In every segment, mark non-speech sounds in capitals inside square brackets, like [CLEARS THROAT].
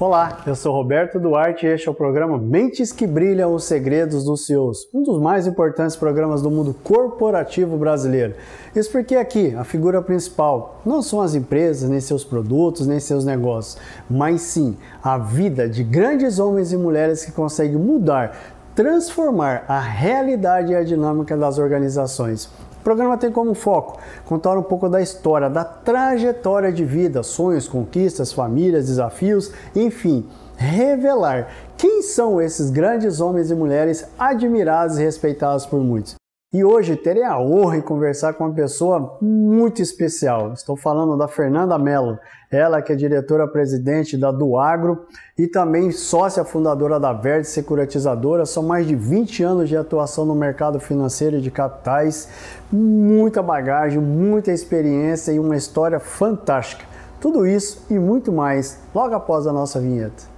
Olá, eu sou Roberto Duarte e este é o programa Mentes que Brilham os Segredos dos CEOs, um dos mais importantes programas do mundo corporativo brasileiro. Isso porque aqui a figura principal não são as empresas, nem seus produtos, nem seus negócios, mas sim a vida de grandes homens e mulheres que conseguem mudar, transformar a realidade e a dinâmica das organizações. O programa tem como foco contar um pouco da história, da trajetória de vida, sonhos, conquistas, famílias, desafios, enfim, revelar quem são esses grandes homens e mulheres admirados e respeitados por muitos. E hoje terei a honra de conversar com uma pessoa muito especial. Estou falando da Fernanda Mello, ela que é diretora-presidente da Duagro e também sócia fundadora da Verde Securitizadora. São mais de 20 anos de atuação no mercado financeiro e de capitais, muita bagagem, muita experiência e uma história fantástica. Tudo isso e muito mais logo após a nossa vinheta.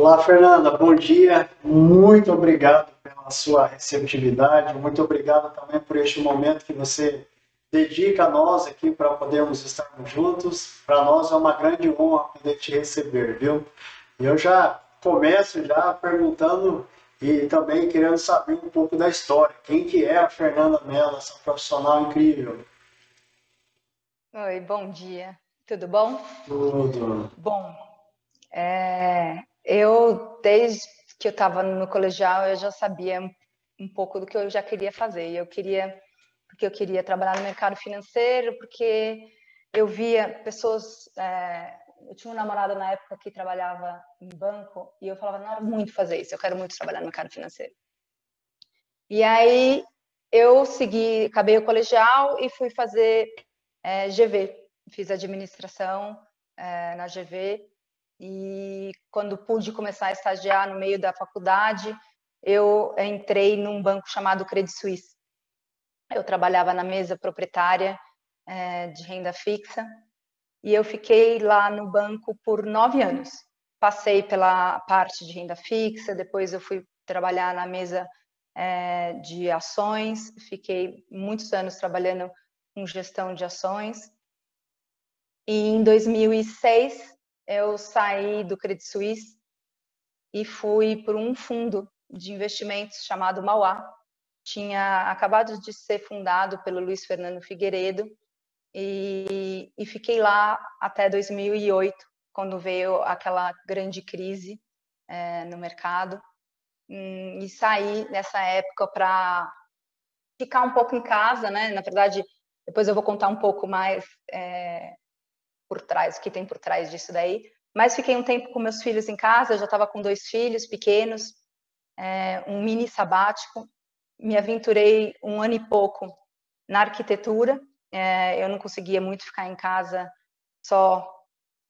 Olá, Fernanda, bom dia. Muito obrigado pela sua receptividade, muito obrigado também por este momento que você dedica a nós aqui para podermos estarmos juntos. Para nós é uma grande honra poder te receber, viu? Eu já começo já perguntando e também querendo saber um pouco da história. Quem que é a Fernanda Mello, essa profissional incrível? Oi, bom dia. Tudo bom? Tudo. Bom, é, eu, desde que eu estava no colegial, eu já sabia um pouco do que eu já queria fazer. Eu queria, porque eu queria trabalhar no mercado financeiro, porque eu via pessoas. É, eu tinha um namorado na época que trabalhava em banco e eu falava, não era muito fazer isso, eu quero muito trabalhar no mercado financeiro. E aí eu segui, acabei o colegial e fui fazer é, GV, fiz administração é, na GV e quando pude começar a estagiar no meio da faculdade, eu entrei num banco chamado Credit Suisse. Eu trabalhava na mesa proprietária é, de renda fixa e eu fiquei lá no banco por nove anos. Passei pela parte de renda fixa, depois eu fui trabalhar na mesa é, de ações, fiquei muitos anos trabalhando com gestão de ações. E em 2006 eu saí do Credit Suisse e fui para um fundo de investimentos chamado Mauá. Tinha acabado de ser fundado pelo Luiz Fernando Figueiredo e, e fiquei lá até 2008, quando veio aquela grande crise é, no mercado. Hum, e saí nessa época para ficar um pouco em casa, né? Na verdade, depois eu vou contar um pouco mais é, por trás, o que tem por trás disso daí. Mas fiquei um tempo com meus filhos em casa, já estava com dois filhos pequenos, é, um mini sabático. Me aventurei um ano e pouco na arquitetura. É, eu não conseguia muito ficar em casa só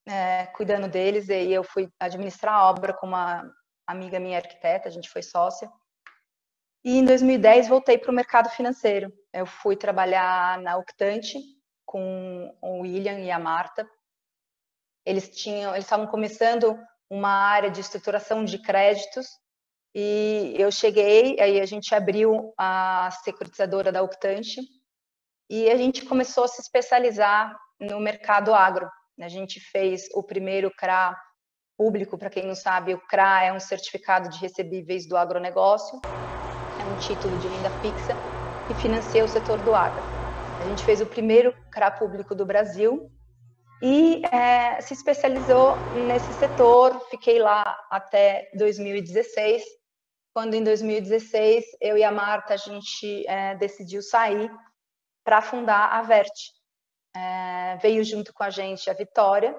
é, cuidando deles, e eu fui administrar a obra com uma amiga minha arquiteta, a gente foi sócia. E em 2010 voltei para o mercado financeiro. Eu fui trabalhar na Octante, com o William e a Marta. Eles tinham, eles estavam começando uma área de estruturação de créditos e eu cheguei, aí a gente abriu a securitizadora da Octante e a gente começou a se especializar no mercado agro. A gente fez o primeiro CRA público, para quem não sabe, o CRA é um certificado de recebíveis do agronegócio, é um título de renda fixa que financia o setor do agro. A gente fez o primeiro CRA público do Brasil e é, se especializou nesse setor. Fiquei lá até 2016, quando em 2016 eu e a Marta a gente é, decidiu sair para fundar a Vert. É, veio junto com a gente a Vitória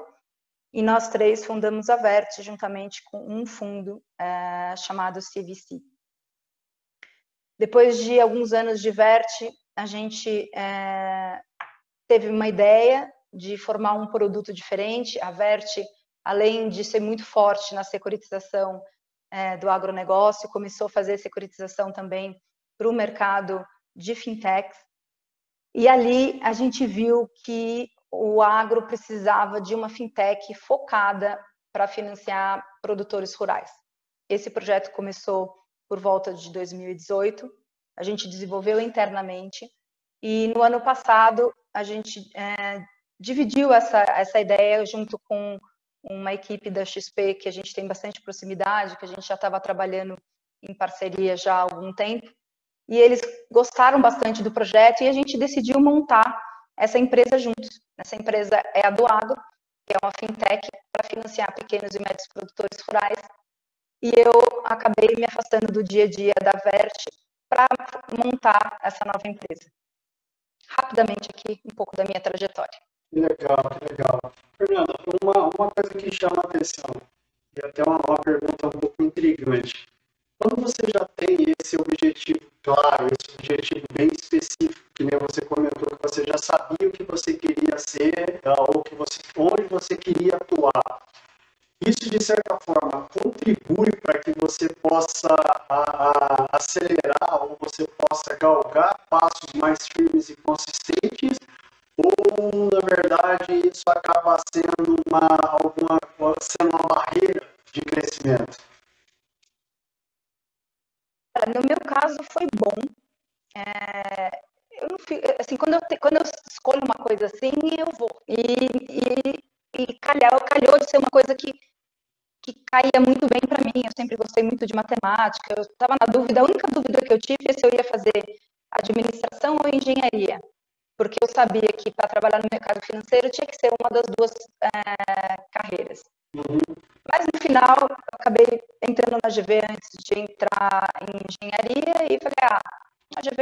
e nós três fundamos a Vert juntamente com um fundo é, chamado CVC. Depois de alguns anos de Vert, a gente é, teve uma ideia de formar um produto diferente. A Vert, além de ser muito forte na securitização é, do agronegócio, começou a fazer securitização também para o mercado de fintechs. E ali a gente viu que o agro precisava de uma fintech focada para financiar produtores rurais. Esse projeto começou por volta de 2018, a gente desenvolveu internamente. E no ano passado a gente é, dividiu essa, essa ideia junto com uma equipe da XP que a gente tem bastante proximidade, que a gente já estava trabalhando em parceria já há algum tempo, e eles gostaram bastante do projeto e a gente decidiu montar essa empresa juntos. Essa empresa é a do Agro, que é uma fintech para financiar pequenos e médios produtores rurais, e eu acabei me afastando do dia a dia da Vert para montar essa nova empresa. Rapidamente aqui, um pouco da minha trajetória. Que legal, que legal. Fernanda, uma, uma coisa que chama a atenção, e até uma, uma pergunta um pouco intrigante. Quando você já tem esse objetivo claro, esse objetivo bem específico, que nem você comentou, que você já sabia o que você queria ser, ou que você, onde você queria atuar, isso, de certa forma, contribui para que você possa a, a, acelerar ou você possa galgar passos mais firmes e consistentes ou na verdade isso acaba sendo uma alguma sendo uma barreira de crescimento? No meu caso foi bom. É, eu não fico, assim, quando eu, quando eu escolho uma coisa assim, eu vou. E, e, e calhou, calhou de ser uma coisa que caía muito bem para mim. Eu sempre gostei muito de matemática. Eu estava na dúvida, a única dúvida que eu tive é se eu ia fazer administração ou engenharia porque eu sabia que para trabalhar no mercado financeiro tinha que ser uma das duas é, carreiras. Mas no final, eu acabei entrando na GV antes de entrar em engenharia e falei, ah, a GV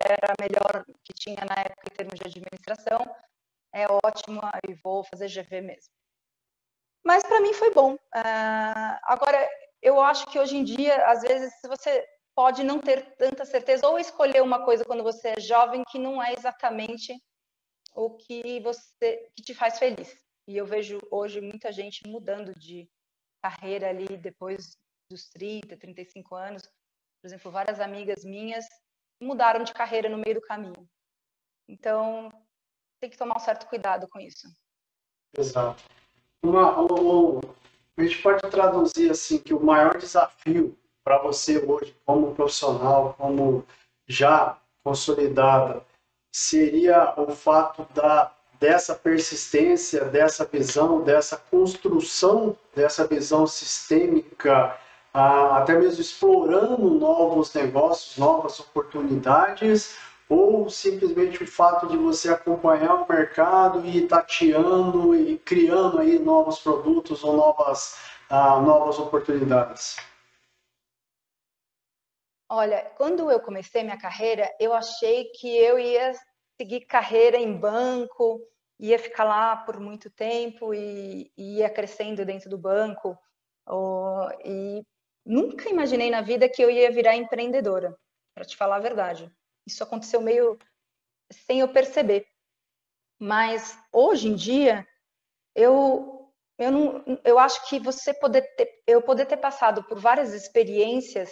era a melhor que tinha na época em termos de administração, é ótimo e vou fazer GV mesmo. Mas para mim foi bom. Uh, agora, eu acho que hoje em dia, às vezes, você pode não ter tanta certeza ou escolher uma coisa quando você é jovem que não é exatamente o que você que te faz feliz. E eu vejo hoje muita gente mudando de carreira ali depois dos 30, 35 anos. Por exemplo, várias amigas minhas mudaram de carreira no meio do caminho. Então, tem que tomar um certo cuidado com isso. Exato. Uma, uma, a gente pode traduzir assim que o maior desafio para você hoje, como profissional, como já consolidada, seria o fato da dessa persistência, dessa visão, dessa construção, dessa visão sistêmica, até mesmo explorando novos negócios, novas oportunidades, ou simplesmente o fato de você acompanhar o mercado e ir tateando e criando aí novos produtos ou novas, uh, novas oportunidades? Olha, quando eu comecei minha carreira, eu achei que eu ia seguir carreira em banco, ia ficar lá por muito tempo e, e ia crescendo dentro do banco. Oh, e nunca imaginei na vida que eu ia virar empreendedora, para te falar a verdade. Isso aconteceu meio sem eu perceber. Mas hoje em dia, eu eu, não, eu acho que você poder ter, eu poder ter passado por várias experiências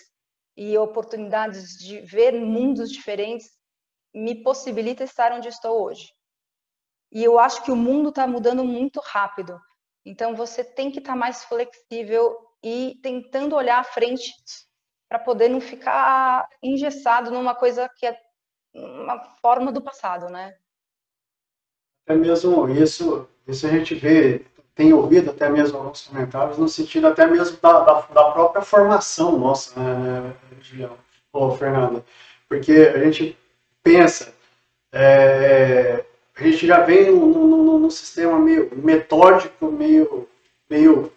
e oportunidades de ver mundos diferentes me possibilita estar onde estou hoje. E eu acho que o mundo está mudando muito rápido. Então você tem que estar tá mais flexível e tentando olhar à frente para poder não ficar engessado numa coisa que é uma forma do passado, né? É mesmo isso, isso a gente vê tem ouvido até mesmo alguns comentários no sentido até mesmo da, da, da própria formação nossa, né, Julião, ou Fernanda, porque a gente pensa, é, a gente já vem num, sistema meio metódico, meio, meio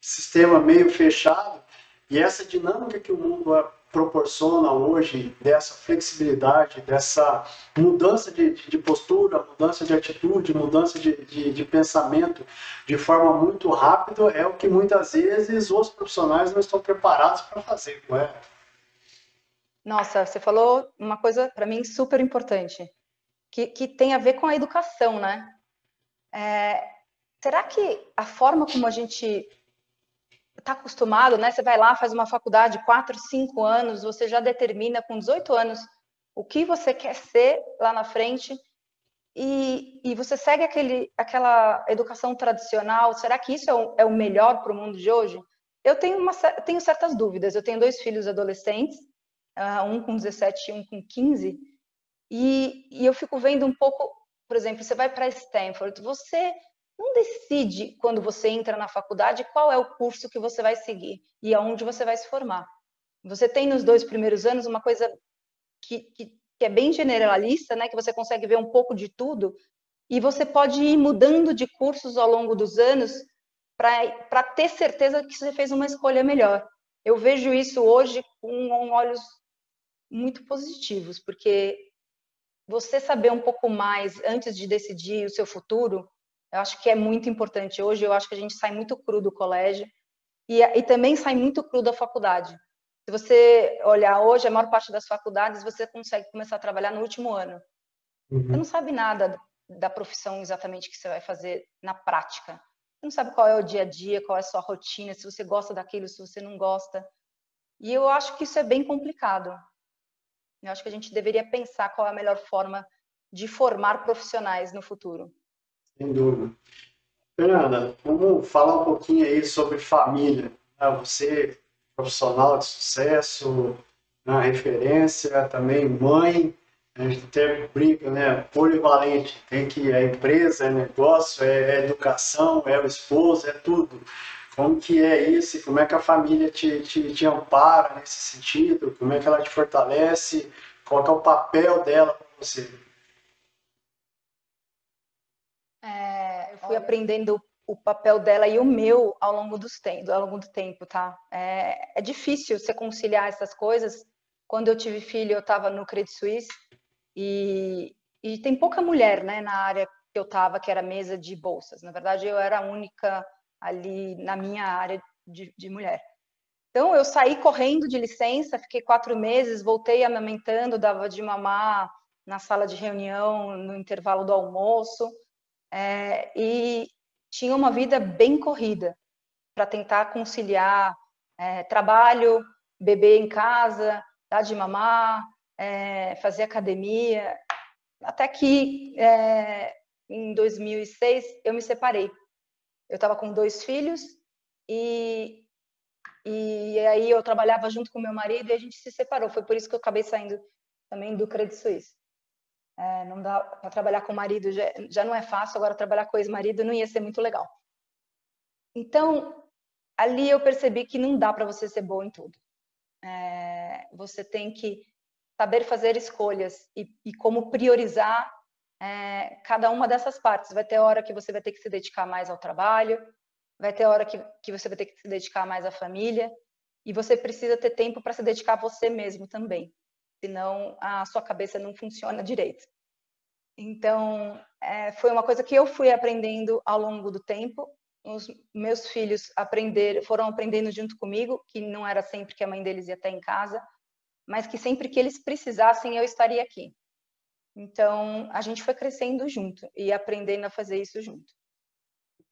sistema meio fechado, e essa dinâmica que o mundo proporciona hoje dessa flexibilidade, dessa mudança de, de postura, mudança de atitude, mudança de, de, de, pensamento de forma muito rápida, é o que muitas vezes os profissionais não estão preparados para fazer, não é? Nossa, você falou uma coisa para mim super importante, que, que tem a ver com a educação, né? É, será que a forma como a gente está acostumado, né? Você vai lá, faz uma faculdade, quatro, cinco anos, você já determina com 18 anos o que você quer ser lá na frente e, e você segue aquele, aquela educação tradicional. Será que isso é o, é o melhor para o mundo de hoje? Eu tenho, uma, tenho certas dúvidas. Eu tenho dois filhos adolescentes, uh, um com 17 e um com 15, e, e eu fico vendo um pouco, por exemplo, você vai para Stanford, você não decide quando você entra na faculdade qual é o curso que você vai seguir e aonde você vai se formar. Você tem nos dois primeiros anos uma coisa que, que, que é bem generalista, né, que você consegue ver um pouco de tudo, e você pode ir mudando de cursos ao longo dos anos para ter certeza que você fez uma escolha melhor. Eu vejo isso hoje com olhos muito positivos, porque você saber um pouco mais antes de decidir o seu futuro eu acho que é muito importante. Hoje eu acho que a gente sai muito cru do colégio e, e também sai muito cru da faculdade. Se você olhar hoje, a maior parte das faculdades você consegue começar a trabalhar no último ano. Uhum. Você não sabe nada da profissão exatamente que você vai fazer na prática. Você não sabe qual é o dia a dia, qual é a sua rotina, se você gosta daquilo, se você não gosta. E eu acho que isso é bem complicado. Eu acho que a gente deveria pensar qual é a melhor forma de formar profissionais no futuro. Sem dúvida. Fernanda, vamos falar um pouquinho aí sobre família. Né? Você, profissional de sucesso, né? referência, também mãe, a gente até brinca, né? Polivalente, tem que a empresa, é negócio, é, é educação, é o esposo, é tudo. Como que é isso? Como é que a família te, te, te ampara nesse sentido? Como é que ela te fortalece? Qual é o papel dela para você? É, eu fui aprendendo o papel dela e o meu ao longo, dos tempos, ao longo do tempo, tá? É, é difícil você conciliar essas coisas. Quando eu tive filho, eu estava no Credit Suisse e, e tem pouca mulher, né, na área que eu estava, que era mesa de bolsas. Na verdade, eu era a única ali na minha área de, de mulher. Então, eu saí correndo de licença, fiquei quatro meses, voltei amamentando, dava de mamar na sala de reunião, no intervalo do almoço é, e tinha uma vida bem corrida para tentar conciliar é, trabalho, beber em casa, dar de mamar, é, fazer academia, até que é, em 2006 eu me separei. Eu estava com dois filhos e e aí eu trabalhava junto com meu marido e a gente se separou. Foi por isso que eu acabei saindo também do Credit Suisse. É, não dá para trabalhar com marido, já, já não é fácil, agora trabalhar com ex-marido não ia ser muito legal. Então, ali eu percebi que não dá para você ser boa em tudo. É, você tem que saber fazer escolhas e, e como priorizar é, cada uma dessas partes. Vai ter hora que você vai ter que se dedicar mais ao trabalho, vai ter hora que, que você vai ter que se dedicar mais à família, e você precisa ter tempo para se dedicar a você mesmo também senão a sua cabeça não funciona direito. Então, é, foi uma coisa que eu fui aprendendo ao longo do tempo. Os meus filhos aprender, foram aprendendo junto comigo, que não era sempre que a mãe deles ia estar em casa, mas que sempre que eles precisassem, eu estaria aqui. Então, a gente foi crescendo junto e aprendendo a fazer isso junto.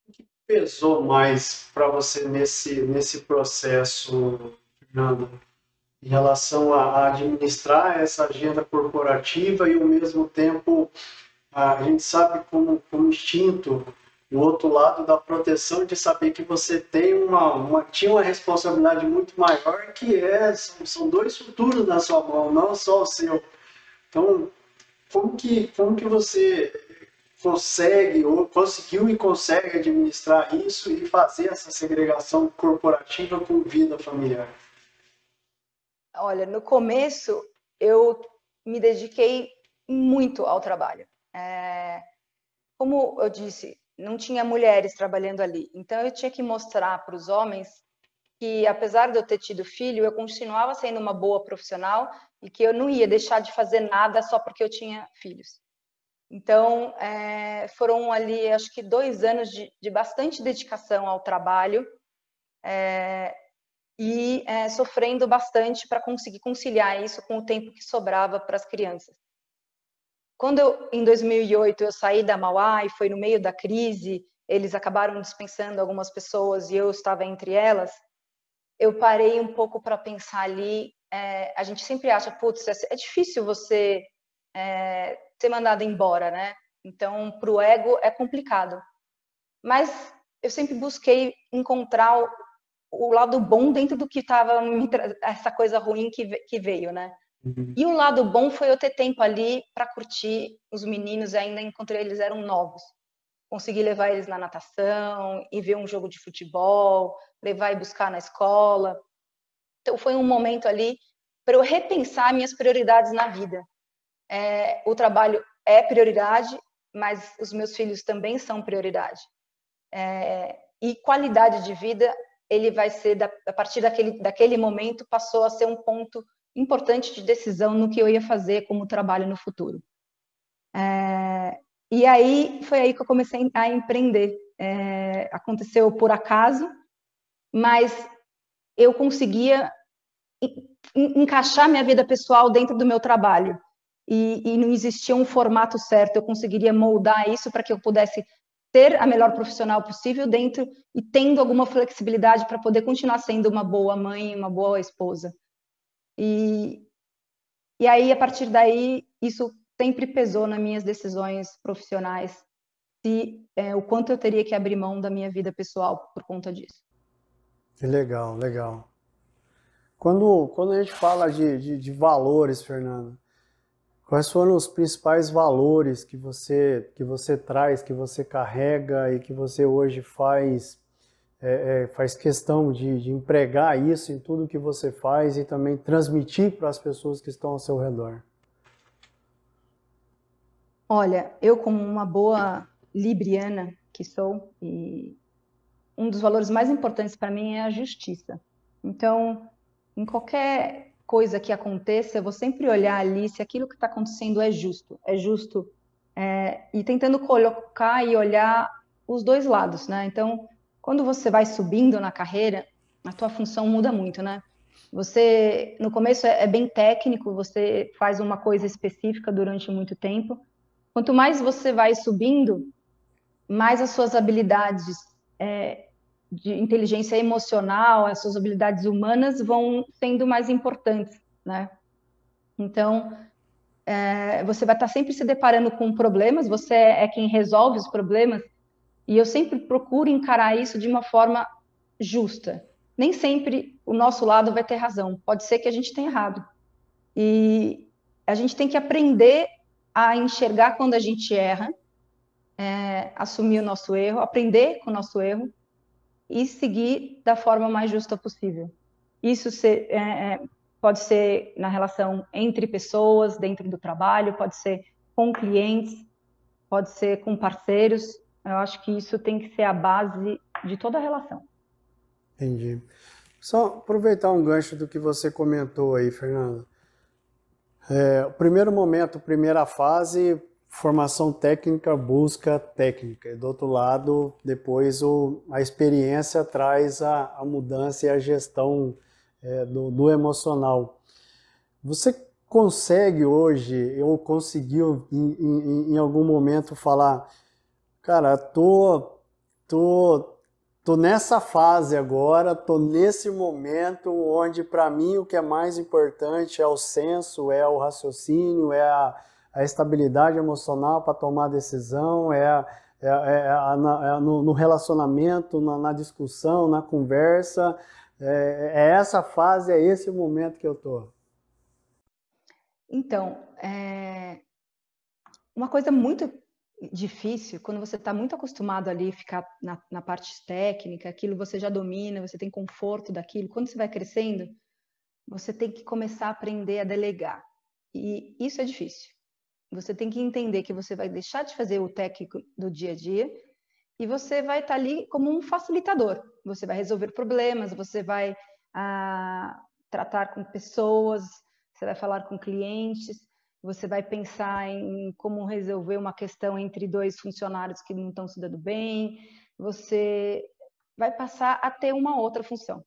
O que pesou mais para você nesse, nesse processo, Fernanda? Em relação a, administrar essa agenda corporativa e ao mesmo tempo a gente sabe como, como instinto o outro lado da proteção de saber que você tem uma, uma tinha uma responsabilidade muito maior que é são, são dois futuros na sua mão não só o seu. Então como que como que você consegue ou conseguiu e consegue administrar isso e fazer essa segregação corporativa com vida familiar Olha, no começo eu me dediquei muito ao trabalho. É, como eu disse, não tinha mulheres trabalhando ali. Então eu tinha que mostrar para os homens que apesar de eu ter tido filho, eu continuava sendo uma boa profissional e que eu não ia deixar de fazer nada só porque eu tinha filhos. Então, é, foram ali, acho que dois anos de, de bastante dedicação ao trabalho é, e é, sofrendo bastante para conseguir conciliar isso com o tempo que sobrava para as crianças. Quando eu, em 2008 eu saí da Mauá e foi no meio da crise, eles acabaram dispensando algumas pessoas e eu estava entre elas, eu parei um pouco para pensar ali. É, a gente sempre acha, putz, é, é difícil você é, ser mandado embora, né? Então, para o ego é complicado. Mas eu sempre busquei encontrar o, lado bom dentro do que estava essa coisa ruim que, que veio, né? Uhum. E o lado bom foi eu ter tempo ali para curtir os meninos, ainda encontrei eles eram novos. Consegui levar eles na natação e ver um jogo de futebol, levar e buscar na escola. Então foi um momento ali para eu repensar minhas prioridades na vida. É, o trabalho é prioridade, mas os meus filhos também são prioridade. É, e qualidade de vida, ele vai ser, da, a partir daquele, daquele momento, passou a ser um ponto importante de decisão no que eu ia fazer como trabalho no futuro. É, e aí foi aí que eu comecei a empreender. É, aconteceu por acaso, mas eu conseguia encaixar minha vida pessoal dentro do meu trabalho. E, e não existia um formato certo, eu conseguiria moldar isso para que eu pudesse ser a melhor profissional possível dentro e tendo alguma flexibilidade para poder continuar sendo uma boa mãe, uma boa esposa. E, e aí, a partir daí, isso sempre pesou nas minhas decisões profissionais, se é, o quanto eu teria que abrir mão da minha vida pessoal por conta disso. Legal, legal. Quando, quando a gente fala de, de, de valores, Fernando, quais foram os principais valores que você, que você traz, que você carrega e que você hoje faz é, é, faz questão de, de, empregar isso em tudo que você faz e também transmitir para as pessoas que estão ao seu redor? Olha, eu como uma boa libriana que sou, e um dos valores mais importantes para mim é a justiça. Então, em qualquer coisa que aconteça, eu vou sempre olhar ali se aquilo que está acontecendo é justo, é justo, é, e tentando colocar e olhar os dois lados, né? Então, quando você vai subindo na carreira, a tua função muda muito, né? Você, no começo, é, é bem técnico, você faz uma coisa específica durante muito tempo. Quanto mais você vai subindo, mais as suas habilidades é, de inteligência emocional, as suas habilidades humanas vão sendo mais importantes, né? Então, é, você vai estar sempre se deparando com problemas, você é quem resolve os problemas, e eu sempre procuro encarar isso de uma forma justa. Nem sempre o nosso lado vai ter razão. Pode ser que a gente tenha errado. E a gente tem que aprender a enxergar quando a gente erra, é, assumir o nosso erro, aprender com o nosso erro e seguir da forma mais justa possível. Isso é, é, pode ser na relação entre pessoas, dentro do trabalho, pode ser com clientes, pode ser com parceiros. Eu acho que isso tem que ser a base de toda a relação. Entendi. Só aproveitar um gancho do que você comentou aí, Fernanda. É, o primeiro momento, primeira fase, formação técnica, busca técnica. E do outro lado, depois o, a experiência traz a, a mudança e a gestão é, do, do emocional. Você consegue hoje, ou conseguiu em, em, em algum momento falar, Cara, tô, tô, tô nessa fase agora, tô nesse momento onde para mim o que é mais importante é o senso, é o raciocínio, é a, a estabilidade emocional para tomar decisão, é, a, é, é, a, é no, no, relacionamento, na, na, discussão, na conversa. É, é, essa fase, é esse momento que eu tô. Então, é... uma coisa muito difícil quando você está muito acostumado ali ficar na, na, parte técnica, aquilo você já domina, você tem conforto daquilo. Quando você vai crescendo, você tem que começar a aprender a delegar. E isso é difícil. Você tem que entender que você vai deixar de fazer o técnico do dia a dia e você vai estar ali como um facilitador. Você vai resolver problemas, você vai ah, tratar com pessoas, você vai falar com clientes, você vai pensar em como resolver uma questão entre dois funcionários que não estão se dando bem, você vai passar a ter uma outra função.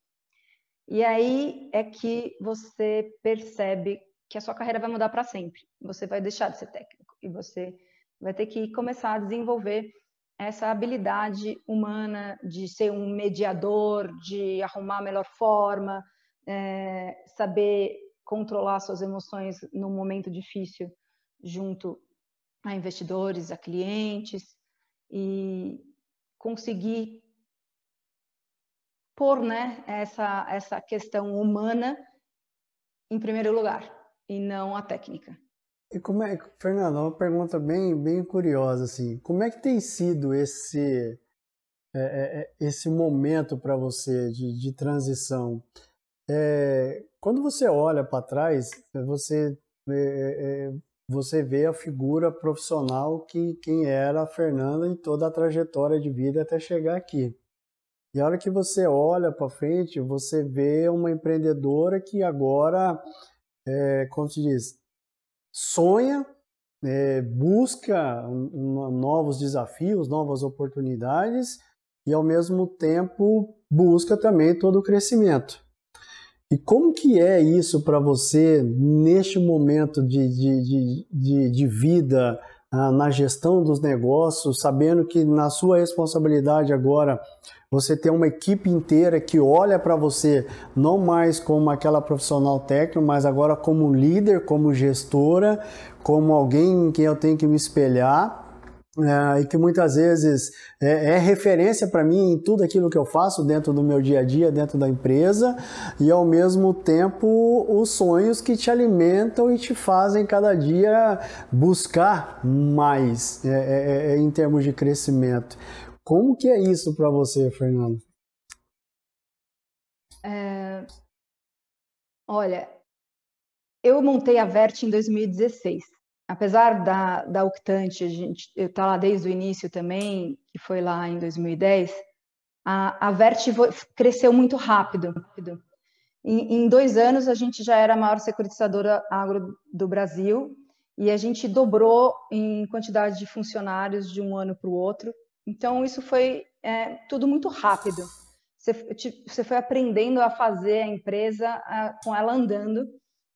E aí é que você percebe que a sua carreira vai mudar para sempre. Você vai deixar de ser técnico e você vai ter que começar a desenvolver essa habilidade humana de ser um mediador, de arrumar a melhor forma, é, saber controlar suas emoções num momento difícil junto a investidores, a clientes e conseguir pôr né, essa, essa questão humana em primeiro lugar e não a técnica. E como é, Fernando, uma pergunta bem, bem curiosa assim, como é que tem sido esse é, é, é esse momento para você de, de transição? É, quando você olha para trás, você é, é, você vê a figura profissional que quem era a Fernanda em toda a trajetória de vida até chegar aqui. E a hora que você olha para frente, você vê uma empreendedora que agora, é, como se diz, sonha, é, busca novos desafios, novas oportunidades e ao mesmo tempo busca também todo o crescimento. E como que é isso para você neste momento de, de, de, de, de vida, na gestão dos negócios, sabendo que na sua responsabilidade agora você tem uma equipe inteira que olha para você não mais como aquela profissional técnica, mas agora como líder, como gestora, como alguém em quem eu tenho que me espelhar. É, e que muitas vezes é, é referência para mim em tudo aquilo que eu faço dentro do meu dia a dia, dentro da empresa, e ao mesmo tempo os sonhos que te alimentam e te fazem cada dia buscar mais é, é, é em termos de crescimento. Como que é isso para você, Fernando? É... Olha, eu montei a Vert em 2016. Apesar da, da Octante, a gente, eu tá lá desde o início também, que foi lá em 2010, a, a cresceu muito rápido. Em, em dois anos, a gente já era a maior securitizadora agro do Brasil e a gente dobrou em quantidade de funcionários de um ano para o outro. Então, isso foi é, tudo muito rápido. Você, você, foi aprendendo a fazer a empresa a, com ela andando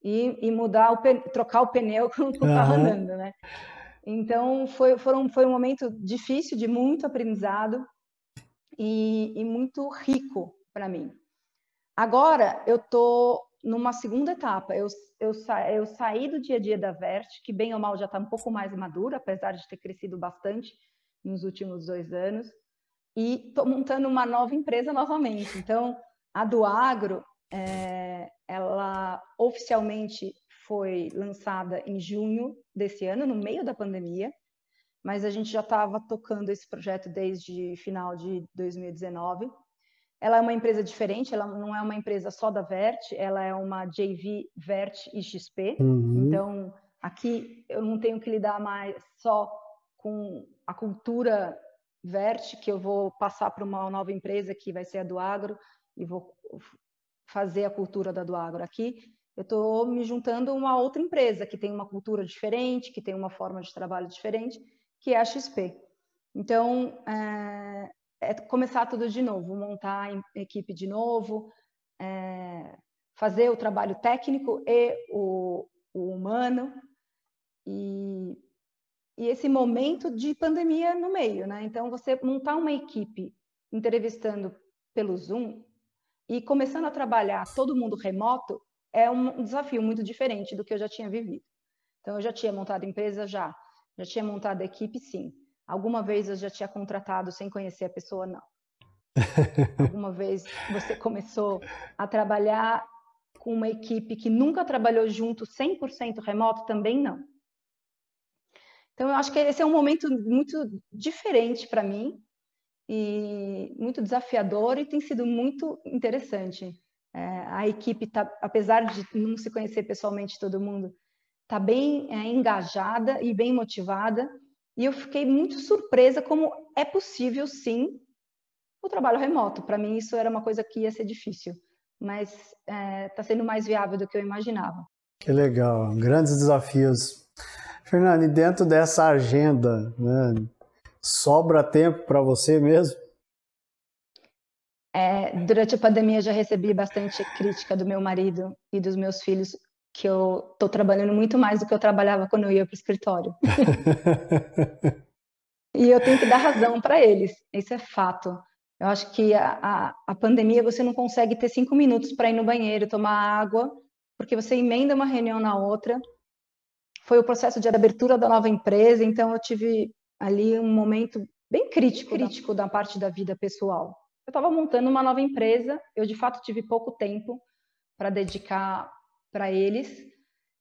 e, e mudar o, trocar o pneu com o carro uhum. andando, né? Então, foi, foram, foi um momento difícil, de muito aprendizado e, e muito rico para mim. Agora, eu estou numa segunda etapa. Eu, eu, sa, eu saí do dia a dia da Vert, que bem ou mal já está um pouco mais madura, apesar de ter crescido bastante nos últimos dois anos e estou montando uma nova empresa novamente. Então, a do Agro, é, ela oficialmente foi lançada em junho desse ano, no meio da pandemia, mas a gente já estava tocando esse projeto desde final de 2019. Ela é uma empresa diferente, ela não é uma empresa só da Vert, ela é uma JV Vert e XP. Uhum. Então, aqui eu não tenho que lidar mais só com a cultura verte, que eu vou passar para uma nova empresa que vai ser a do agro, e vou fazer a cultura da do agro aqui. Eu estou me juntando a uma outra empresa que tem uma cultura diferente, que tem uma forma de trabalho diferente, que é a XP. Então, é, é começar tudo de novo, montar a equipe de novo, é, fazer o trabalho técnico e o, o humano, e e esse momento de pandemia no meio, né? Então, você montar uma equipe entrevistando pelo Zoom e começando a trabalhar todo mundo remoto é um desafio muito diferente do que eu já tinha vivido. Então, eu já tinha montado empresa, já. Já tinha montado equipe, sim. Alguma vez eu já tinha contratado sem conhecer a pessoa, não. [LAUGHS] Alguma vez você começou a trabalhar com uma equipe que nunca trabalhou junto 100% remoto? Também não. Então, eu acho que esse é um momento muito diferente para mim e muito desafiador e tem sido muito interessante. É, a equipe, tá, apesar de não se conhecer pessoalmente todo mundo, tá bem é, engajada e bem motivada. E eu fiquei muito surpresa como é possível, sim, o trabalho remoto. Para mim, isso era uma coisa que ia ser difícil, mas está é, tá sendo mais viável do que eu imaginava. Que legal, grandes desafios. Fernando, e dentro dessa agenda, né, sobra tempo para você mesmo? É, durante a pandemia já recebi bastante crítica do meu marido e dos meus filhos que eu estou trabalhando muito mais do que eu trabalhava quando eu ia para o escritório. [LAUGHS] e eu tenho que dar razão para eles, isso é fato. Eu acho que a, a, a pandemia você não consegue ter cinco minutos para ir no banheiro, tomar água, porque você emenda uma reunião na outra. Foi o processo de abertura da nova empresa, então eu tive ali um momento bem crítico, crítico da parte da vida pessoal. Eu estava montando uma nova empresa, eu de fato tive pouco tempo para dedicar para eles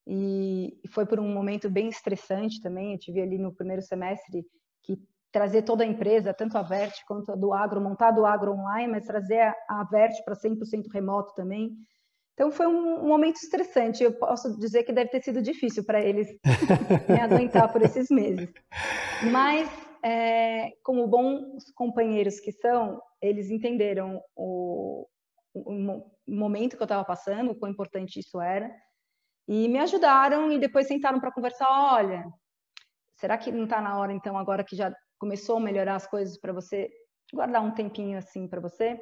e foi por um momento bem estressante também. Eu tive ali no primeiro semestre que trazer toda a empresa, tanto a Vert quanto a do Agro, montar do Agro online, mas trazer a Vert para 100% remoto também. Então foi um, um, momento estressante. Eu posso dizer que deve ter sido difícil para eles [LAUGHS] me aguentar por esses meses. Mas, é, como bons companheiros que são, eles entenderam o, o, o momento que eu estava passando, o quão importante isso era, e me ajudaram e depois sentaram para conversar. Olha, será que não está na hora então agora que já começou a melhorar as coisas para você, guardar um tempinho assim para você.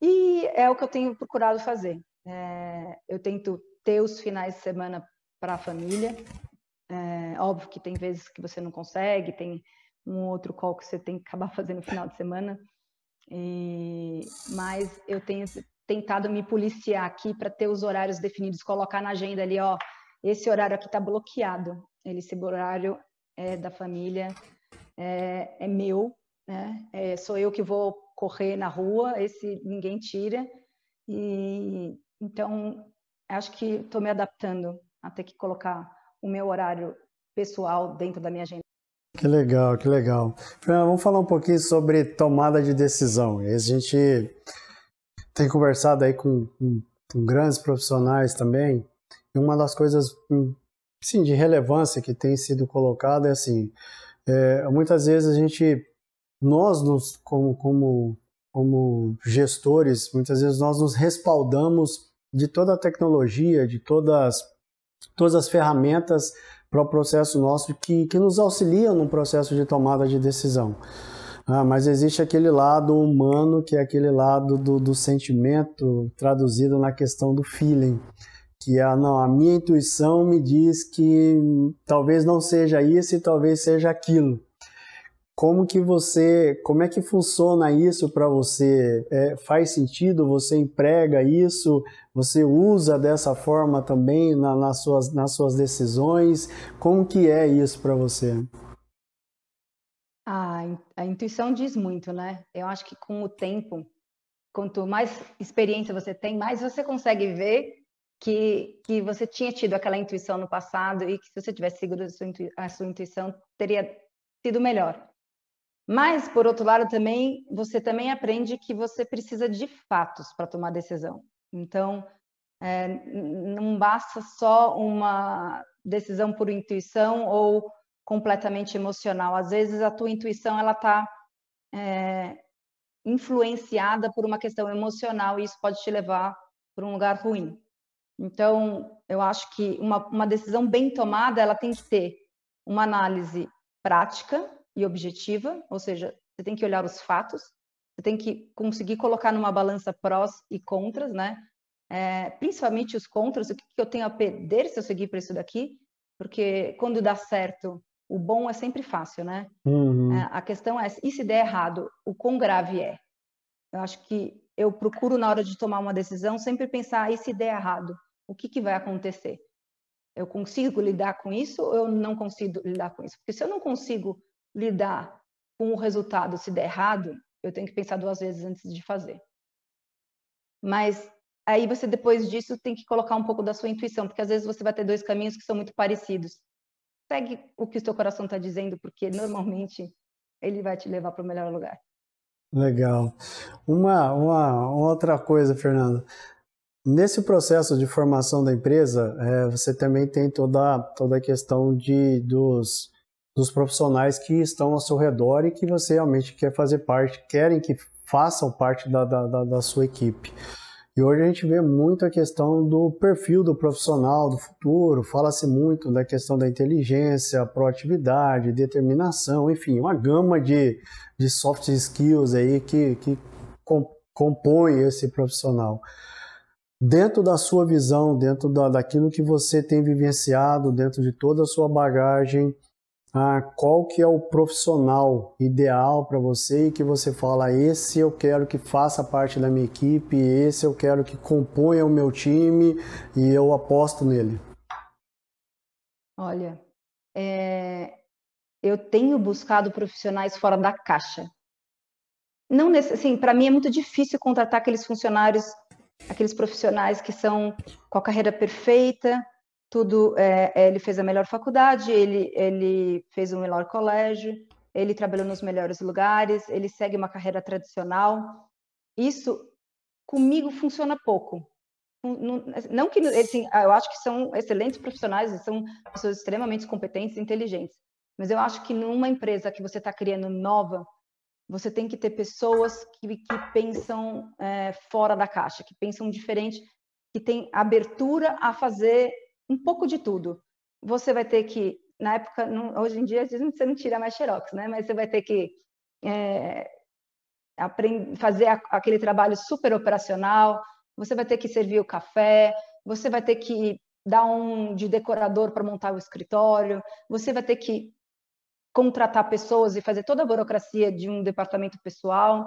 E é o que eu tenho procurado fazer. É, eu tento ter os finais de semana para a família. É, óbvio que tem vezes que você não consegue, tem um outro call que você tem que acabar [LAUGHS] fazendo no final de semana. E, mas eu tenho tentado me policiar aqui para ter os horários definidos, colocar na agenda ali, ó, esse horário aqui está bloqueado. Esse horário é da família, é, é meu, né? É, sou eu que vou correr na rua, esse ninguém tira. E então acho que estou me adaptando a ter que colocar o meu horário pessoal dentro da minha agenda. Que legal, que legal. Fernanda, vamos falar um pouquinho sobre tomada de decisão. A gente tem conversado aí com, com, com grandes profissionais também. E uma das coisas, sim, de relevância que tem sido colocada é assim: é, muitas vezes a gente, nós nos, como, como, como gestores, muitas vezes nós nos respaldamos de toda a tecnologia, de todas, todas as ferramentas para o processo nosso que, que nos auxiliam no processo de tomada de decisão. Ah, mas existe aquele lado humano, que é aquele lado do, do sentimento traduzido na questão do feeling que a, não, a minha intuição me diz que talvez não seja isso e talvez seja aquilo. Como que você, como é que funciona isso para você? É, faz sentido? Você emprega isso? Você usa dessa forma também na, nas, suas, nas suas decisões? Como que é isso para você? A, a intuição diz muito, né? Eu acho que com o tempo, quanto mais experiência você tem, mais você consegue ver que, que você tinha tido aquela intuição no passado e que se você tivesse seguido a sua intuição, teria sido melhor. Mas, por outro lado, também você também aprende que você precisa de fatos para tomar decisão. Então, é, não basta só uma decisão por intuição ou completamente emocional. Às vezes, a tua intuição ela está é, influenciada por uma questão emocional e isso pode te levar para um lugar ruim. Então, eu acho que uma, uma decisão bem tomada, ela tem que ter uma análise prática e objetiva, ou seja, você tem que olhar os fatos, você tem que conseguir colocar numa balança prós e contras, né? É, principalmente os contras, o que, que eu tenho a perder se eu seguir para isso daqui, porque quando dá certo, o bom é sempre fácil, né? Uhum. É, a questão é, e se der errado, o quão grave é? Eu acho que eu procuro, na hora de tomar uma decisão, sempre pensar: e se der errado? O que, que vai acontecer? Eu consigo lidar com isso ou eu não consigo lidar com isso? Porque se eu não consigo lidar com o resultado se der errado, eu tenho que pensar duas vezes antes de fazer. Mas aí você, depois disso, tem que colocar um pouco da sua intuição, porque às vezes você vai ter dois caminhos que são muito parecidos. Segue o que o seu coração está dizendo, porque normalmente ele vai te levar para o melhor lugar. Legal. Uma, uma outra coisa, Fernanda. Nesse processo de formação da empresa, é, você também tem toda, toda a questão de, dos, dos profissionais que estão ao seu redor e que você realmente quer fazer parte, querem que façam parte da, da, da sua equipe. E hoje a gente vê muito a questão do perfil do profissional do futuro, fala-se muito da questão da inteligência, proatividade, determinação, enfim, uma gama de, de soft skills aí que, que compõe esse profissional. Dentro da sua visão, dentro da, daquilo que você tem vivenciado, dentro de toda a sua bagagem, ah, qual que é o profissional ideal para você e que você fala, esse eu quero que faça parte da minha equipe, esse eu quero que componha o meu time e eu aposto nele? Olha, é, eu tenho buscado profissionais fora da caixa. Não assim, para mim é muito difícil contratar aqueles funcionários, aqueles profissionais que são com a carreira perfeita, tudo. É, é, ele fez a melhor faculdade, ele, ele fez o melhor colégio, ele trabalhou nos melhores lugares, ele segue uma carreira tradicional. Isso comigo funciona pouco. Não, que assim, eu acho que são excelentes profissionais, são pessoas extremamente competentes e inteligentes. Mas eu acho que numa empresa que você está criando nova, você tem que ter pessoas que, que pensam é, fora da caixa, que pensam diferente, que têm abertura a fazer um pouco de tudo. Você vai ter que, na época, não, hoje em dia, você não tira mais xerox, né? Mas você vai ter que é, aprender, fazer a, aquele trabalho super operacional, você vai ter que servir o café, você vai ter que dar um de decorador para montar o escritório, você vai ter que contratar pessoas e fazer toda a burocracia de um departamento pessoal.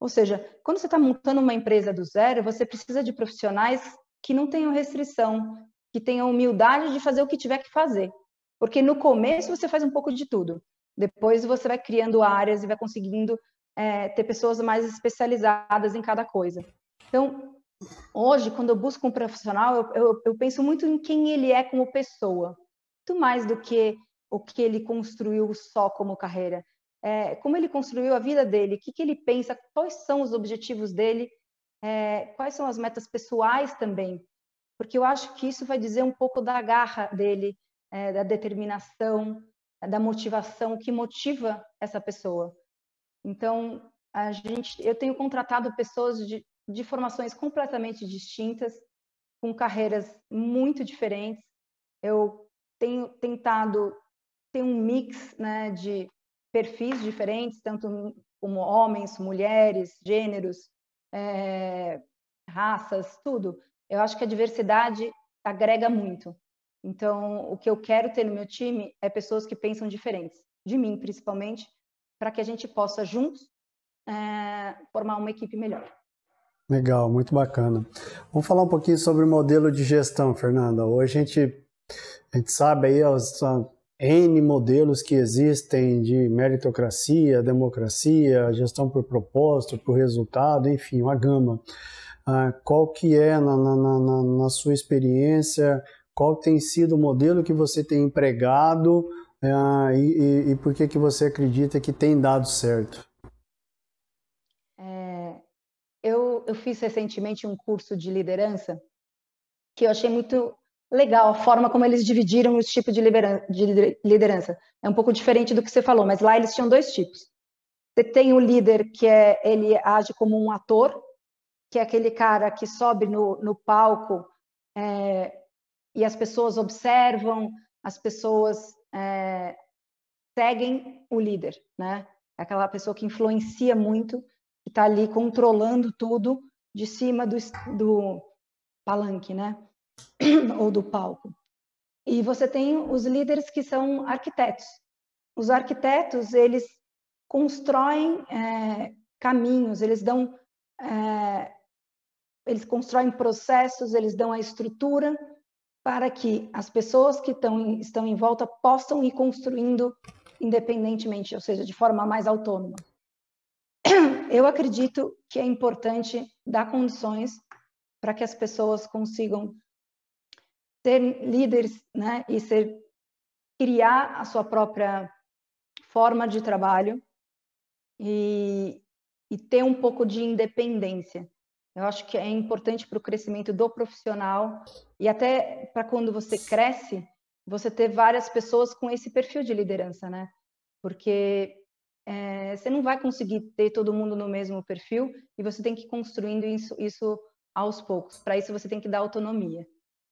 Ou seja, quando você está montando uma empresa do zero, você precisa de profissionais que não tenham restrição, que tenham humildade de fazer o que tiver que fazer. Porque no começo você faz um pouco de tudo. Depois você vai criando áreas e vai conseguindo é, ter pessoas mais especializadas em cada coisa. Então, hoje, quando eu busco um profissional, eu, eu, eu penso muito em quem ele é como pessoa. Muito mais do que o que ele construiu só como carreira. É, como ele construiu a vida dele, o que, que ele pensa, quais são os objetivos dele, é, quais são as metas pessoais também porque eu acho que isso vai dizer um pouco da garra dele, é, da determinação, da motivação que motiva essa pessoa. Então, a gente, eu tenho contratado pessoas de, de formações completamente distintas, com carreiras muito diferentes. Eu tenho tentado ter um mix né, de perfis diferentes, tanto como homens, mulheres, gêneros, é, raças, tudo, eu acho que a diversidade agrega muito. Então, o que eu quero ter no meu time é pessoas que pensam diferentes, de mim principalmente, para que a gente possa juntos é, formar uma equipe melhor. Legal, muito bacana. Vamos falar um pouquinho sobre o modelo de gestão, Fernanda. Hoje a gente, a gente sabe aí os N modelos que existem de meritocracia, democracia, gestão por propósito, por resultado, enfim, uma gama ah, qual que é, na, na, na, na, sua experiência, qual tem sido o modelo que você tem empregado ah, e, e, e, por que, que você acredita que tem dado certo? É, eu, eu fiz recentemente um curso de liderança que eu achei muito legal a forma como eles dividiram os tipos de liderança. É um pouco diferente do que você falou, mas lá eles tinham dois tipos. Você tem o líder que é ele age como um ator, que é aquele cara que sobe no, no palco é, e as pessoas observam, as pessoas é, seguem o líder, né? É aquela pessoa que influencia muito, que está ali controlando tudo de cima do, do palanque, né? [CLEARS THROAT] Ou do palco. E você tem os líderes que são arquitetos. Os arquitetos, eles constroem é, caminhos, eles dão é, eles constroem processos, eles dão a estrutura para que as pessoas que estão, estão em volta possam ir construindo independentemente, ou seja, de forma mais autônoma. [CLEARS THROAT] Eu acredito que é importante dar condições para que as pessoas consigam ser líderes, né, e ser criar a sua própria forma de trabalho e, e ter um pouco de independência. Eu acho que é importante para o crescimento do profissional e até para quando você cresce, você ter várias pessoas com esse perfil de liderança, né? Porque é, você não vai conseguir ter todo mundo no mesmo perfil e você tem que ir construindo isso, isso aos poucos. Para isso, você tem que dar autonomia.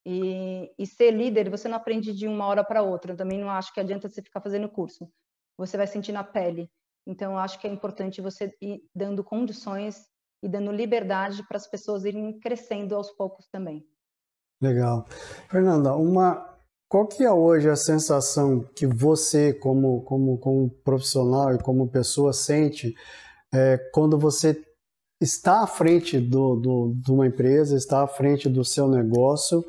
E, e, ser líder, você não aprende de uma hora para outra. Eu também não acho que adianta você ficar fazendo curso. Você vai sentir na pele. Então, eu acho que é importante você ir dando condições e dando liberdade para as pessoas irem crescendo aos poucos também. Legal. Fernanda, uma, qual que é hoje a sensação que você, como, como, como profissional e como pessoa, sente é, quando você está à frente do, do, de uma empresa, está à frente do seu negócio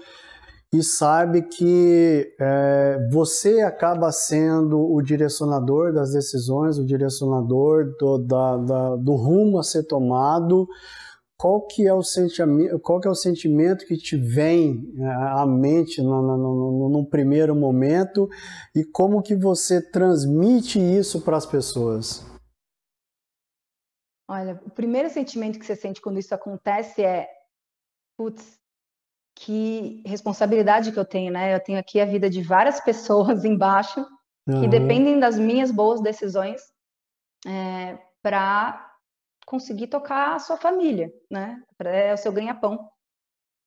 e sabe que é, você acaba sendo o direcionador das decisões, o direcionador do, da, da, do rumo a ser tomado. Qual que é o sentimento, qual que é o sentimento que te vem é, à mente no, no, no, no primeiro momento e como que você transmite isso para as pessoas? Olha, o primeiro sentimento que você sente quando isso acontece é, putz, que responsabilidade que eu tenho, né? Eu tenho aqui a vida de várias [LAUGHS] pessoas embaixo uhum. que dependem das minhas boas decisões é, para conseguir tocar a sua família, né? É o seu ganha-pão.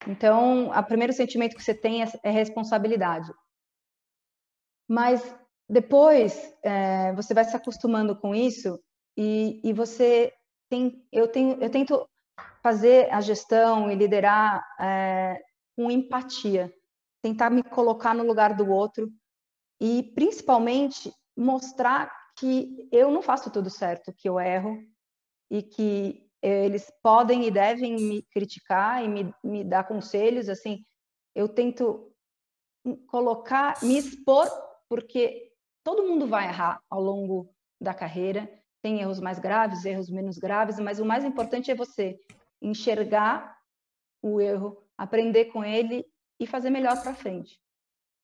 Então, o primeiro sentimento que você tem é, é responsabilidade. Mas depois é, você vai se acostumando com isso e, e você tem, eu tenho, eu tento fazer a gestão e liderar é, com empatia, tentar me colocar no lugar do outro e principalmente mostrar que eu não faço tudo certo, que eu erro e que eles podem e devem me criticar e me, me dar conselhos, assim, eu tento colocar, me expor, porque todo mundo vai errar ao longo da carreira, tem erros mais graves, erros menos graves, mas o mais importante é você enxergar o erro, aprender com ele e fazer melhor para frente.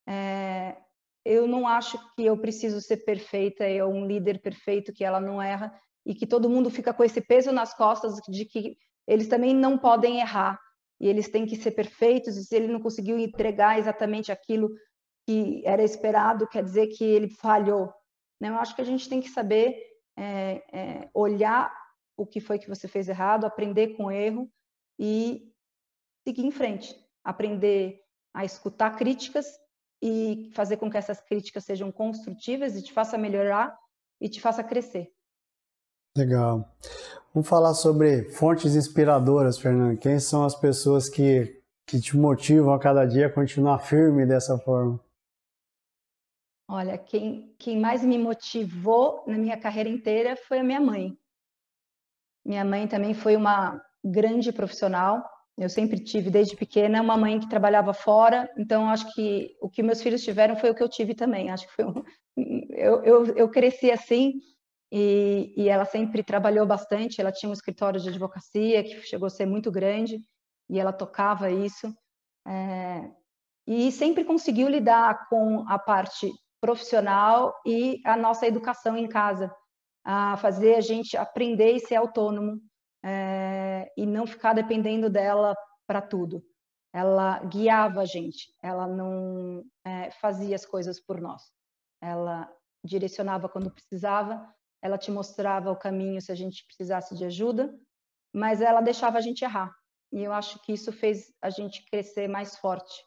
É, eu não acho que eu preciso ser perfeita, eu um líder perfeito que ela não erra e que todo mundo fica com esse peso nas costas de que eles também não podem errar e eles têm que ser perfeitos e se ele não conseguiu entregar exatamente aquilo que era esperado, quer dizer que ele falhou. Né? Eu acho que a gente tem que saber é, é, olhar o que foi que você fez errado, aprender com o erro e seguir em frente, aprender a escutar críticas e fazer com que essas críticas sejam construtivas e te faça melhorar e te faça crescer. Legal. Vamos falar sobre fontes inspiradoras, Fernando. Quem são as pessoas que, que te motivam a cada dia a continuar firme dessa forma? Olha, quem, quem mais me motivou na minha carreira inteira foi a minha mãe. Minha mãe também foi uma grande profissional, eu sempre tive, desde pequena, uma mãe que trabalhava fora, então acho que o que meus filhos tiveram foi o que eu tive também. Acho que foi um... eu, eu, eu cresci assim e, e ela sempre trabalhou bastante. Ela tinha um escritório de advocacia que chegou a ser muito grande e ela tocava isso. É... E sempre conseguiu lidar com a parte profissional e a nossa educação em casa, a fazer a gente aprender e ser autônomo é, e não ficar dependendo dela para tudo. Ela guiava a gente, ela não é, fazia as coisas por nós. Ela direcionava quando precisava, ela te mostrava o caminho se a gente precisasse de ajuda, mas ela deixava a gente errar. E eu acho que isso fez a gente crescer mais forte.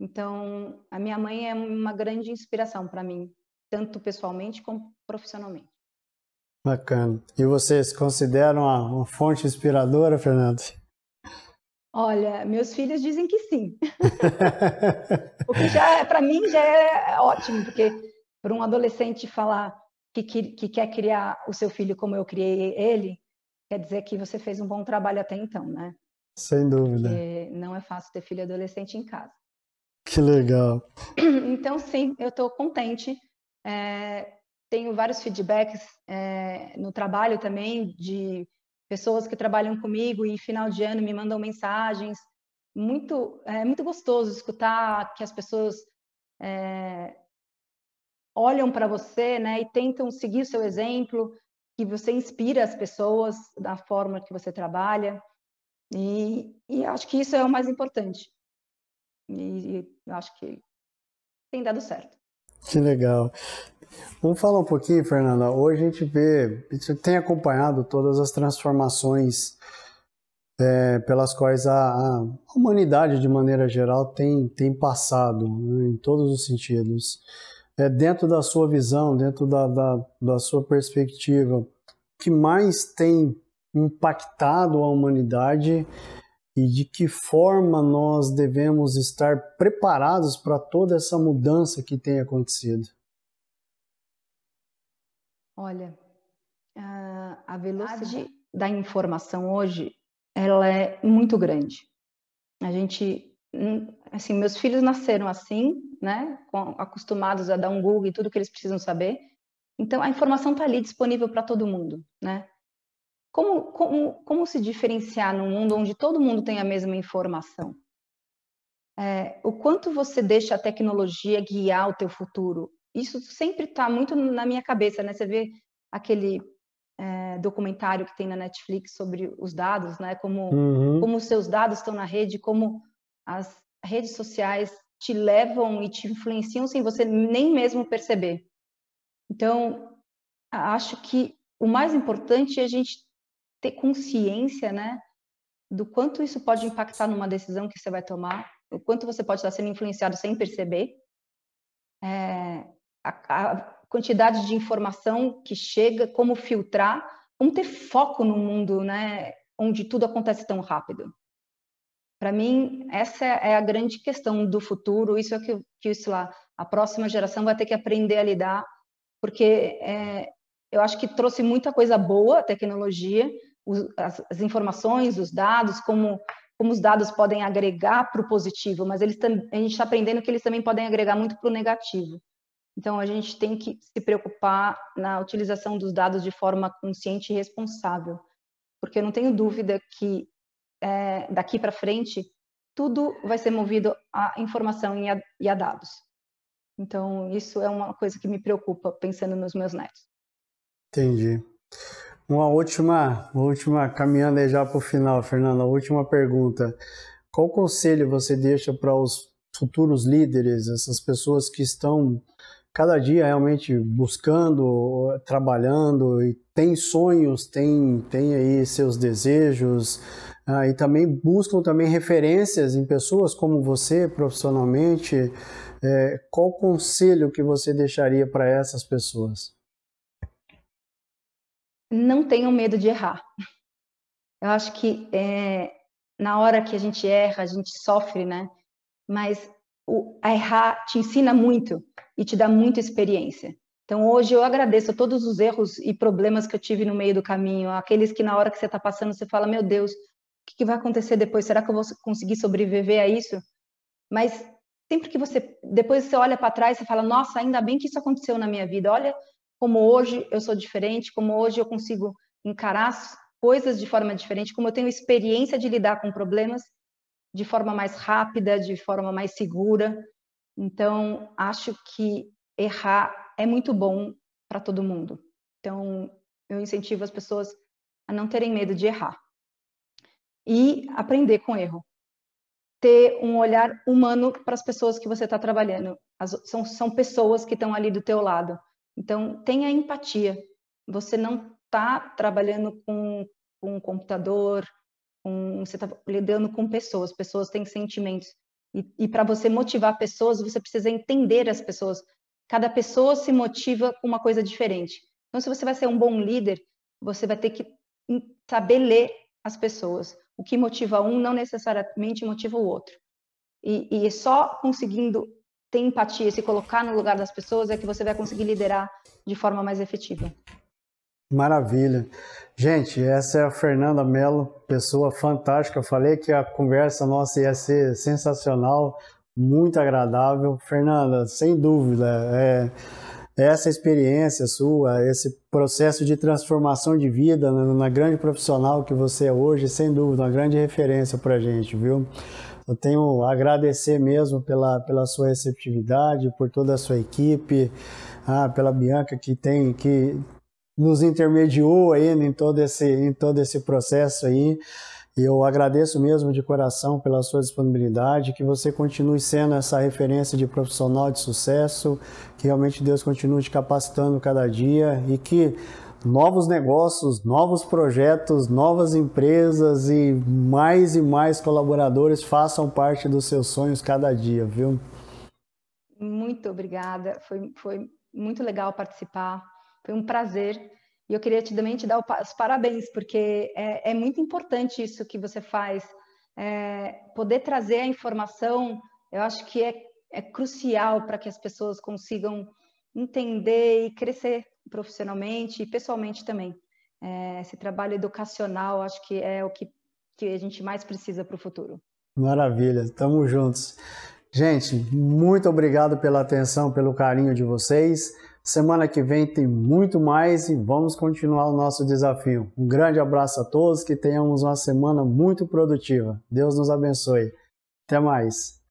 Então, a minha mãe é uma grande inspiração para mim, tanto pessoalmente como profissionalmente. Bacana. E vocês consideram uma, uma fonte inspiradora, Fernando? Olha, meus filhos dizem que sim. [LAUGHS] o que já, é, para mim, já é ótimo, porque para um adolescente falar que, que, que, quer criar o seu filho como eu criei ele, quer dizer que você fez um bom trabalho até então, né? Sem dúvida. Porque não é fácil ter filho adolescente em casa. Que legal. Então, sim, eu estou contente. É, tenho vários feedbacks é, no trabalho também de pessoas que trabalham comigo e final de ano me mandam mensagens. Muito, é muito gostoso escutar que as pessoas é, olham para você, né, e tentam seguir o seu exemplo, que você inspira as pessoas da forma que você trabalha. E, e acho que isso é o mais importante. E, e acho que tem dado certo. Que legal. Vamos falar um pouquinho, Fernanda. Hoje a gente vê, gente tem acompanhado todas as transformações é, pelas quais a, a, humanidade, de maneira geral, tem, tem passado, né, em todos os sentidos. É, dentro da sua visão, dentro da, da, da sua perspectiva, o que mais tem impactado a humanidade e de que forma nós devemos estar preparados para toda essa mudança que tem acontecido? Olha, a velocidade da informação hoje ela é muito grande. A gente, hum, assim, meus filhos nasceram assim, né, acostumados a dar um Google e tudo que eles precisam saber. Então a informação está ali disponível para todo mundo, né? Como, como, como se diferenciar num mundo onde todo mundo tem a mesma informação? É, o quanto você deixa a tecnologia guiar o teu futuro? Isso sempre está muito na minha cabeça, né? Você vê aquele é, documentário que tem na Netflix sobre os dados, né? Como, uhum. como os seus dados estão na rede, como as redes sociais te levam e te influenciam sem você nem mesmo perceber. Então, acho que o mais importante é a gente ter consciência, né, do quanto isso pode impactar numa decisão que você vai tomar, o quanto você pode estar sendo influenciado sem perceber, é, a, quantidade de informação que chega, como filtrar, como ter foco no mundo, né, onde tudo acontece tão rápido. Para mim, essa é a grande questão do futuro. Isso é que, que isso lá, a próxima geração vai ter que aprender a lidar, porque é, eu acho que trouxe muita coisa boa a tecnologia, os, as, as, informações, os dados, como, como os dados podem agregar para o positivo, mas eles a gente está aprendendo que eles também podem agregar muito para o negativo. Então, a gente tem que se preocupar na utilização dos dados de forma consciente e responsável, porque eu não tenho dúvida que é, daqui para frente tudo vai ser movido a informação e a, e a dados. Então, isso é uma coisa que me preocupa pensando nos meus netos. Entendi. Uma última, última caminhando já para o final, Fernanda, última pergunta. Qual conselho você deixa para os futuros líderes, essas pessoas que estão cada dia realmente buscando, trabalhando e tem sonhos, tem, tem aí seus desejos ah, e também buscam também referências em pessoas como você profissionalmente. É, qual conselho que você deixaria para essas pessoas? não tenham medo de errar. Eu acho que é, na hora que a gente erra, a gente sofre, né? Mas o, errar te ensina muito e te dá muita experiência. Então, hoje eu agradeço todos os erros e problemas que eu tive no meio do caminho, aqueles que na hora que você está passando, você fala, meu Deus, o que, vai acontecer depois? Será que eu vou conseguir sobreviver a isso? Mas sempre que você, depois você olha para trás, você fala, nossa, ainda bem que isso aconteceu na minha vida. Olha como hoje eu sou diferente, como hoje eu consigo encarar as coisas de forma diferente, como eu tenho experiência de lidar com problemas de forma mais rápida, de forma mais segura. Então, acho que errar é muito bom para todo mundo. Então, eu incentivo as pessoas a não terem medo de errar e aprender com erro. Ter um olhar humano para as pessoas que você está trabalhando. As, são, são pessoas que estão ali do teu lado. Então, tenha empatia. Você não está trabalhando com, com um computador, com, você está lidando com pessoas. Pessoas têm sentimentos. E, e para você motivar pessoas, você precisa entender as pessoas. Cada pessoa se motiva com uma coisa diferente. Então, se você vai ser um bom líder, você vai ter que saber ler as pessoas. O que motiva um não necessariamente motiva o outro. E, e só conseguindo ter empatia, se colocar no lugar das pessoas, é que você vai conseguir liderar de forma mais efetiva. Maravilha. Gente, essa é a Fernanda Mello, pessoa fantástica. Eu falei que a conversa nossa ia ser sensacional, muito agradável. Fernanda, sem dúvida, é, essa experiência sua, esse processo de transformação de vida na, na grande profissional que você é hoje, sem dúvida, uma grande referência para a gente, viu? Eu tenho a agradecer mesmo pela, pela sua receptividade, por toda a sua equipe, ah, pela Bianca que tem que nos intermediou aí em todo esse, em todo esse processo aí. Eu agradeço mesmo de coração pela sua disponibilidade, que você continue sendo essa referência de profissional de sucesso, que realmente Deus continue te capacitando cada dia e que novos negócios, novos projetos, novas empresas e mais e mais colaboradores façam parte dos seus sonhos cada dia, viu? Muito obrigada, foi, foi muito legal participar, foi um prazer. E eu queria também te dar os parabéns, porque é, é muito importante isso que você faz. É, poder trazer a informação, eu acho que é, é crucial para que as pessoas consigam entender e crescer profissionalmente e pessoalmente também. É, esse trabalho educacional, acho que é o que, que a gente mais precisa para o futuro. Maravilha, estamos juntos. Gente, muito obrigado pela atenção, pelo carinho de vocês. Semana que vem tem muito mais e vamos continuar o nosso desafio. Um grande abraço a todos, que tenhamos uma semana muito produtiva. Deus nos abençoe. Até mais.